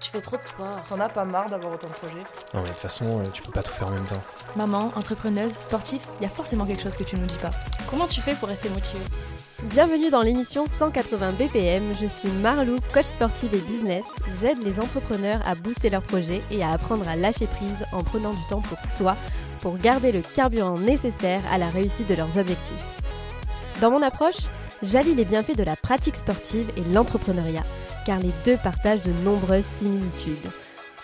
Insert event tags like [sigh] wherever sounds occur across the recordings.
Tu fais trop de sport. T'en as pas marre d'avoir autant de projets Non mais de toute façon, euh, tu peux pas tout faire en même temps. Maman, entrepreneuse, sportif, il y a forcément quelque chose que tu nous dis pas. Comment tu fais pour rester motivée? Bienvenue dans l'émission 180 BPM. Je suis Marlou, coach sportive et business. J'aide les entrepreneurs à booster leurs projets et à apprendre à lâcher prise en prenant du temps pour soi, pour garder le carburant nécessaire à la réussite de leurs objectifs. Dans mon approche, j'allie les bienfaits de la pratique sportive et l'entrepreneuriat, car les deux partagent de nombreuses similitudes.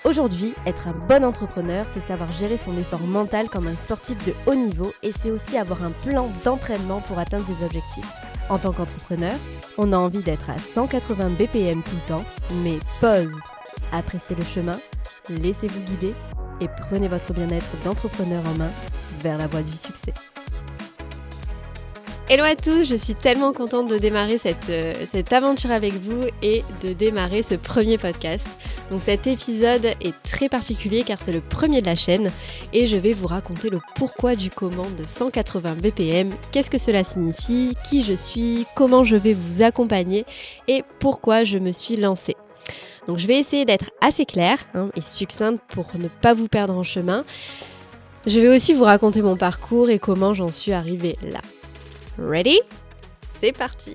Aujourd'hui, être un bon entrepreneur, c'est savoir gérer son effort mental comme un sportif de haut niveau et c'est aussi avoir un plan d'entraînement pour atteindre ses objectifs. En tant qu'entrepreneur, on a envie d'être à 180 BPM tout le temps, mais pause. Appréciez le chemin, laissez-vous guider et prenez votre bien-être d'entrepreneur en main vers la voie du succès. Hello à tous, je suis tellement contente de démarrer cette, euh, cette aventure avec vous et de démarrer ce premier podcast. Donc cet épisode est très particulier car c'est le premier de la chaîne et je vais vous raconter le pourquoi du comment de 180 BPM, qu'est-ce que cela signifie, qui je suis, comment je vais vous accompagner et pourquoi je me suis lancée. Donc je vais essayer d'être assez claire hein, et succincte pour ne pas vous perdre en chemin. Je vais aussi vous raconter mon parcours et comment j'en suis arrivée là. Ready? C'est parti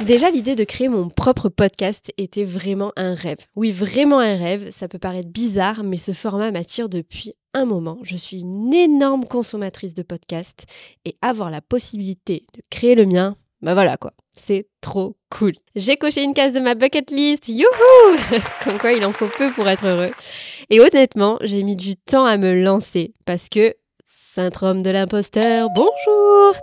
Déjà, l'idée de créer mon propre podcast était vraiment un rêve. Oui, vraiment un rêve. Ça peut paraître bizarre, mais ce format m'attire depuis un moment. Je suis une énorme consommatrice de podcasts et avoir la possibilité de créer le mien, bah voilà quoi. C'est trop cool. J'ai coché une case de ma bucket list. Youhou [laughs] Comme quoi il en faut peu pour être heureux. Et honnêtement, j'ai mis du temps à me lancer parce que syndrome de l'imposteur, bonjour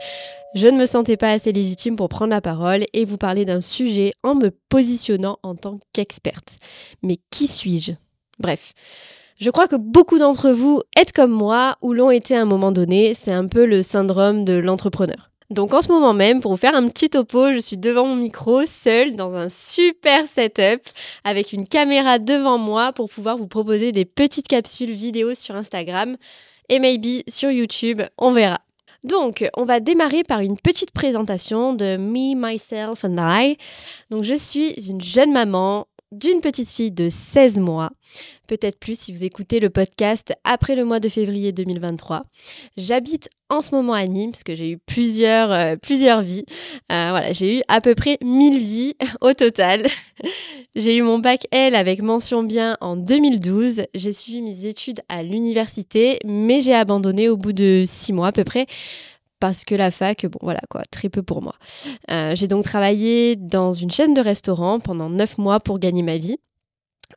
je ne me sentais pas assez légitime pour prendre la parole et vous parler d'un sujet en me positionnant en tant qu'experte. Mais qui suis-je? Bref. Je crois que beaucoup d'entre vous êtes comme moi ou l'ont été à un moment donné, c'est un peu le syndrome de l'entrepreneur. Donc en ce moment même, pour vous faire un petit topo, je suis devant mon micro, seule, dans un super setup, avec une caméra devant moi pour pouvoir vous proposer des petites capsules vidéo sur Instagram et maybe sur YouTube, on verra. Donc, on va démarrer par une petite présentation de Me, Myself and I. Donc, je suis une jeune maman d'une petite fille de 16 mois, peut-être plus si vous écoutez le podcast après le mois de février 2023. J'habite en ce moment à Nîmes parce que j'ai eu plusieurs, euh, plusieurs vies. Euh, voilà, j'ai eu à peu près 1000 vies [laughs] au total. [laughs] j'ai eu mon bac L avec mention bien en 2012. J'ai suivi mes études à l'université, mais j'ai abandonné au bout de 6 mois à peu près parce que la fac, bon voilà quoi, très peu pour moi. Euh, j'ai donc travaillé dans une chaîne de restaurants pendant neuf mois pour gagner ma vie.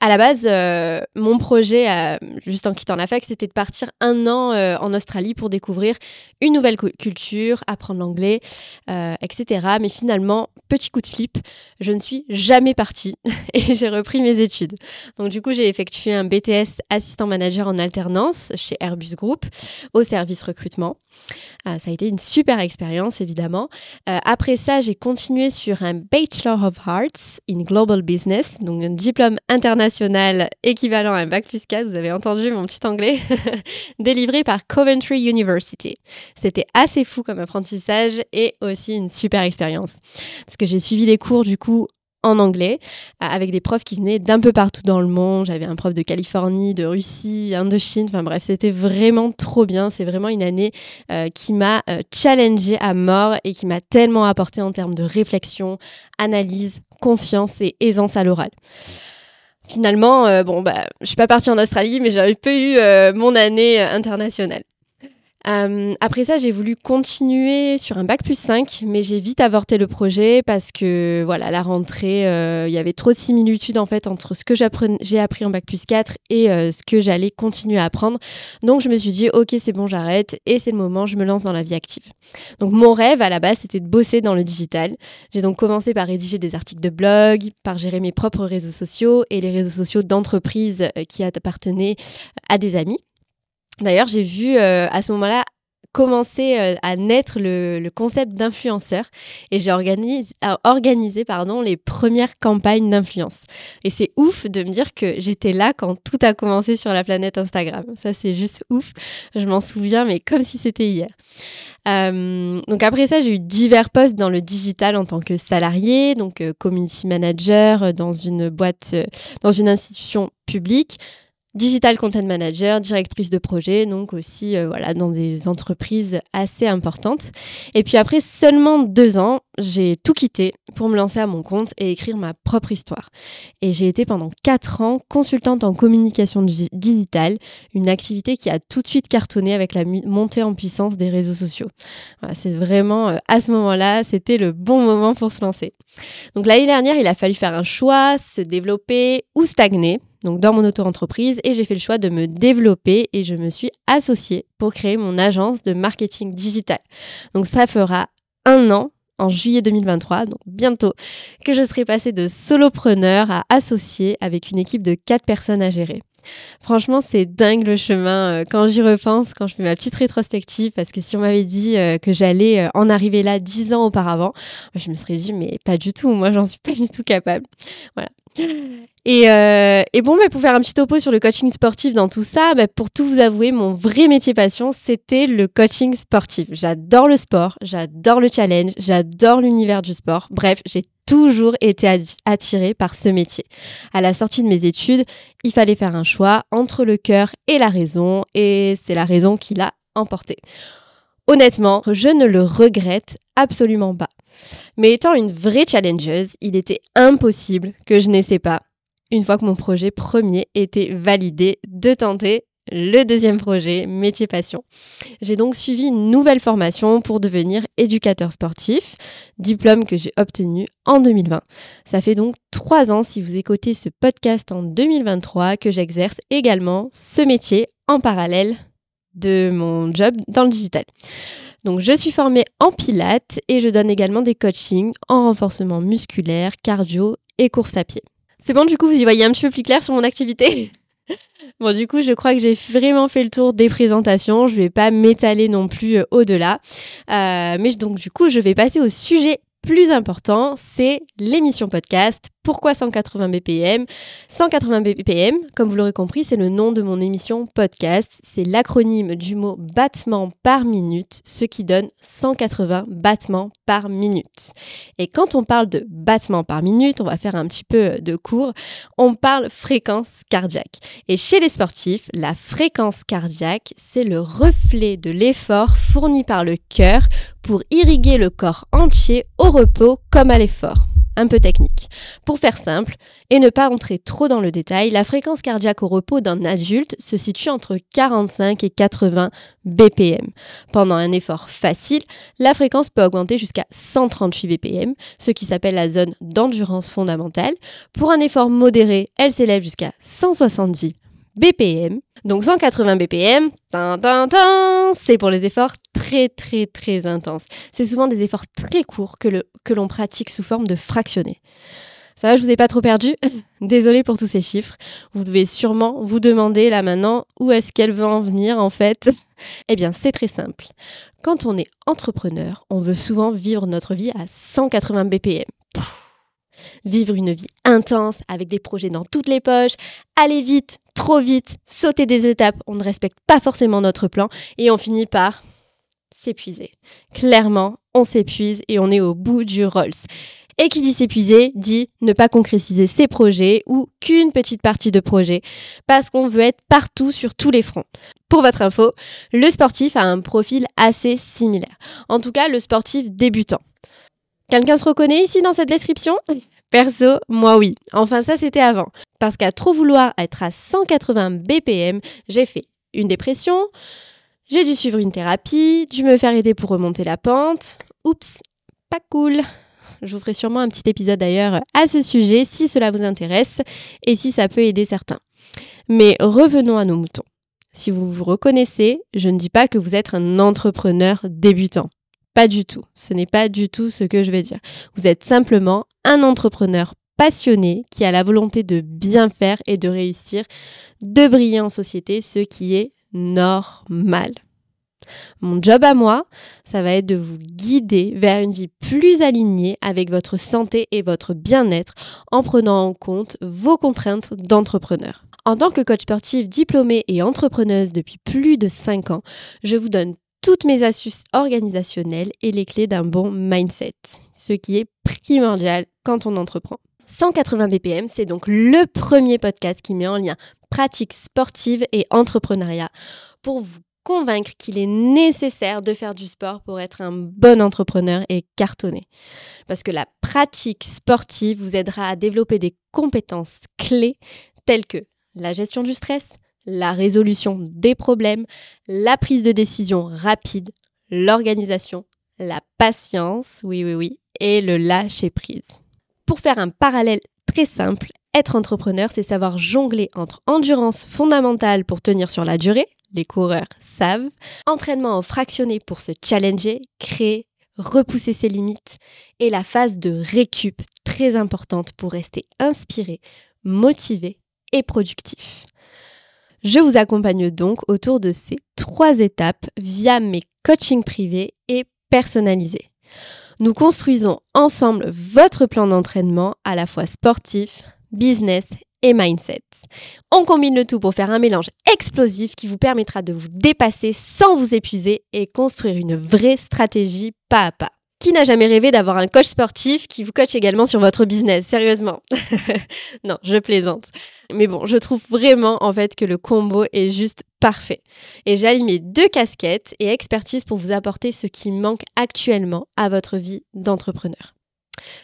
À la base, euh, mon projet, euh, juste en quittant la fac, c'était de partir un an en Australie pour découvrir une nouvelle culture, apprendre l'anglais, etc. Mais finalement, petit coup de flip, je ne suis jamais partie [laughs] et j'ai repris mes études. Donc du coup, j'ai effectué un BTS assistant manager en alternance chez Airbus Group au service recrutement. Euh, ça a été une super expérience, évidemment. Euh, après ça, j'ai continué sur un Bachelor of Arts in Global Business, donc un diplôme international équivalent à un Bac plus 4, vous avez entendu mon petit anglais, [laughs] délivré par Coventry University. C'était assez fou comme apprentissage et aussi une super expérience. Parce que j'ai suivi les cours, du coup, en anglais, avec des profs qui venaient d'un peu partout dans le monde. J'avais un prof de Californie, de Russie, Indochine, enfin bref, c'était vraiment trop bien. C'est vraiment une année euh, qui m'a euh, challengée à mort et qui m'a tellement apporté en termes de réflexion, analyse, confiance et aisance à l'oral. Finalement, bon, bah, je suis pas partie en Australie, mais j'avais peu eu mon année internationale. Euh, après ça, j'ai voulu continuer sur un bac plus 5, mais j'ai vite avorté le projet parce que voilà, la rentrée, euh, il y avait trop de similitudes en fait entre ce que j'ai appris en bac plus 4 et euh, ce que j'allais continuer à apprendre. Donc je me suis dit, ok, c'est bon, j'arrête et c'est le moment, je me lance dans la vie active. Donc mon rêve à la base, c'était de bosser dans le digital. J'ai donc commencé par rédiger des articles de blog, par gérer mes propres réseaux sociaux et les réseaux sociaux d'entreprises qui appartenaient à des amis. D'ailleurs, j'ai vu euh, à ce moment-là commencé euh, à naître le, concept d'influenceur et j'ai organisé, pardon, les premières campagnes d'influence. Et c'est ouf de me dire que j'étais là quand tout a commencé sur la planète Instagram. Ça, c'est juste ouf. Je m'en souviens, mais comme si c'était hier. Euh, donc après ça, j'ai eu divers postes dans le digital en tant que salarié, donc community manager dans une boîte, dans une institution publique, digital content manager, directrice de projet, donc aussi euh, voilà dans des entreprises assez importantes. Et puis après seulement deux ans, j'ai tout quitté pour me lancer à mon compte et écrire ma propre histoire. Et j'ai été pendant quatre ans consultante en communication digitale, une activité qui a tout de suite cartonné avec la montée en puissance des réseaux sociaux. C'est vraiment euh, à ce moment-là, c'était le bon moment pour se lancer. Donc l'année dernière, il a fallu faire un choix, se développer ou stagner donc dans mon auto-entreprise, et j'ai fait le choix de me développer et je me suis associée pour créer mon agence de marketing digital. Donc ça fera un an en juillet 2023, donc bientôt, que je serai passée de solopreneur à associé avec une équipe de quatre personnes à gérer. Franchement, c'est dingue le chemin euh, quand j'y repense, quand je fais ma petite rétrospective, parce que si on m'avait dit euh, que j'allais euh, en arriver là dix ans auparavant, je me serais dit, mais pas du tout, moi j'en suis pas du tout capable. Voilà. Et, bon, mais pour faire un petit topo sur le coaching sportif dans tout ça, bah, pour tout vous avouer, mon vrai métier passion, c'était le coaching sportif. J'adore le sport, j'adore le challenge, j'adore l'univers du sport. Bref, j'ai toujours été attirée par ce métier. À la sortie de mes études, il fallait faire un choix entre le cœur et la raison, et c'est la raison qui l'a emporté. Honnêtement, je ne le regrette absolument pas. Mais étant une vraie challengeuse, il était impossible que je n'essaie pas une fois que mon projet premier était validé, de tenter le deuxième projet, métier passion. J'ai donc suivi une nouvelle formation pour devenir éducateur sportif, diplôme que j'ai obtenu en 2020. Ça fait donc trois ans, si vous écoutez ce podcast en 2023, que j'exerce également ce métier en parallèle de mon job dans le digital. Donc je suis formée en pilates et je donne également des coachings en renforcement musculaire, cardio et course à pied. C'est bon, du coup, vous y voyez un petit peu plus clair sur mon activité? [laughs] Bon, du coup, je crois que j'ai vraiment fait le tour des présentations. Je ne vais pas m'étaler non plus euh, au-delà. Euh, mais donc, du coup, je vais passer au sujet plus important, c'est l'émission podcast pourquoi 180 BPM 180 BPM, comme vous l'aurez compris, c'est le nom de mon émission podcast. C'est l'acronyme du mot battement par minute, ce qui donne 180 battements par minute. Et quand on parle de battements par minute, on va faire un petit peu de cours, on parle fréquence cardiaque. Et chez les sportifs, la fréquence cardiaque, c'est le reflet de l'effort fourni par le cœur pour irriguer le corps entier au repos comme à l'effort un peu technique. Pour faire simple et ne pas entrer trop dans le détail, la fréquence cardiaque au repos d'un adulte se situe entre 45 et 80 BPM. Pendant un effort facile, la fréquence peut augmenter jusqu'à 138 BPM, ce qui s'appelle la zone d'endurance fondamentale. Pour un effort modéré, elle s'élève jusqu'à 170 BPM. Donc 180 BPM, c'est pour les efforts très très très intenses. C'est souvent des efforts très courts que, l'on pratique sous forme de fractionnés. Ça va, je vous ai pas trop perdu? [laughs] Désolée pour tous ces chiffres. Vous devez sûrement vous demander là maintenant où est-ce qu'elle veut en venir en fait? [laughs] eh bien, c'est très simple. Quand on est entrepreneur, on veut souvent vivre notre vie à 180 BPM vivre une vie intense avec des projets dans toutes les poches, aller vite, trop vite, sauter des étapes, on ne respecte pas forcément notre plan et on finit par s'épuiser. Clairement, on s'épuise et on est au bout du Rolls. Et qui dit s'épuiser dit ne pas concrétiser ses projets ou qu'une petite partie de projet parce qu'on veut être partout sur tous les fronts. Pour votre info, le sportif a un profil assez similaire. En tout cas, le sportif débutant. Quelqu'un se reconnaît ici dans cette description? Perso, moi oui. Enfin ça c'était avant. Parce qu'à trop vouloir être à 180 BPM, j'ai fait une dépression, j'ai dû suivre une thérapie, dû me faire aider pour remonter la pente. Oups, pas cool. Je vous ferai sûrement un petit épisode d'ailleurs à ce sujet si cela vous intéresse et si ça peut aider certains. Mais revenons à nos moutons. Si vous vous reconnaissez, je ne dis pas que vous êtes un entrepreneur débutant. Pas du tout. Ce n'est pas du tout ce que je vais dire. Vous êtes simplement un entrepreneur passionné qui a la volonté de bien faire et de réussir, de briller en société, ce qui est normal. Mon job à moi, ça va être de vous guider vers une vie plus alignée avec votre santé et votre bien-être en prenant en compte vos contraintes d'entrepreneur. En tant que coach sportif diplômée et entrepreneuse depuis plus de 5 ans, je vous donne toutes mes astuces organisationnelles et les clés d'un bon mindset, ce qui est primordial quand on entreprend. 180 BPM, c'est donc le premier podcast qui met en lien pratique sportive et entrepreneuriat pour vous convaincre qu'il est nécessaire de faire du sport pour être un bon entrepreneur et cartonner. Parce que la pratique sportive vous aidera à développer des compétences clés telles que la gestion du stress, la résolution des problèmes, la prise de décision rapide, l'organisation, la patience, oui oui oui, et le lâcher prise. Pour faire un parallèle très simple, être entrepreneur, c'est savoir jongler entre endurance fondamentale pour tenir sur la durée, les coureurs savent, entraînement en fractionné pour se challenger, créer, repousser ses limites, et la phase de récup très importante pour rester inspiré, motivé et productif. Je vous accompagne donc autour de ces trois étapes via mes coachings privés et personnalisés. Nous construisons ensemble votre plan d'entraînement à la fois sportif, business et mindset. On combine le tout pour faire un mélange explosif qui vous permettra de vous dépasser sans vous épuiser et construire une vraie stratégie pas à pas. Qui n'a jamais rêvé d'avoir un coach sportif qui vous coach également sur votre business? Sérieusement? [laughs] non, je plaisante. Mais bon, je trouve vraiment en fait que le combo est juste parfait. Et j'ai aligné deux casquettes et expertise pour vous apporter ce qui manque actuellement à votre vie d'entrepreneur.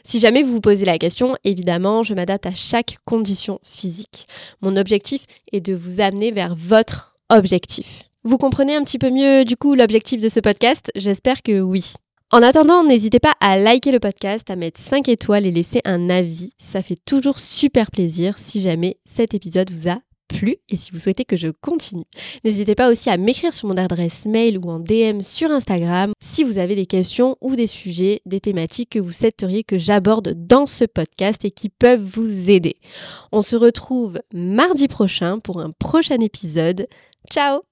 Si jamais vous vous posez la question, évidemment, je m'adapte à chaque condition physique. Mon objectif est de vous amener vers votre objectif. Vous comprenez un petit peu mieux du coup l'objectif de ce podcast? J'espère que oui. En attendant, n'hésitez pas à liker le podcast, à mettre 5 étoiles et laisser un avis. Ça fait toujours super plaisir si jamais cet épisode vous a plu et si vous souhaitez que je continue. N'hésitez pas aussi à m'écrire sur mon adresse mail ou en DM sur Instagram si vous avez des questions ou des sujets, des thématiques que vous souhaiteriez que j'aborde dans ce podcast et qui peuvent vous aider. On se retrouve mardi prochain pour un prochain épisode. Ciao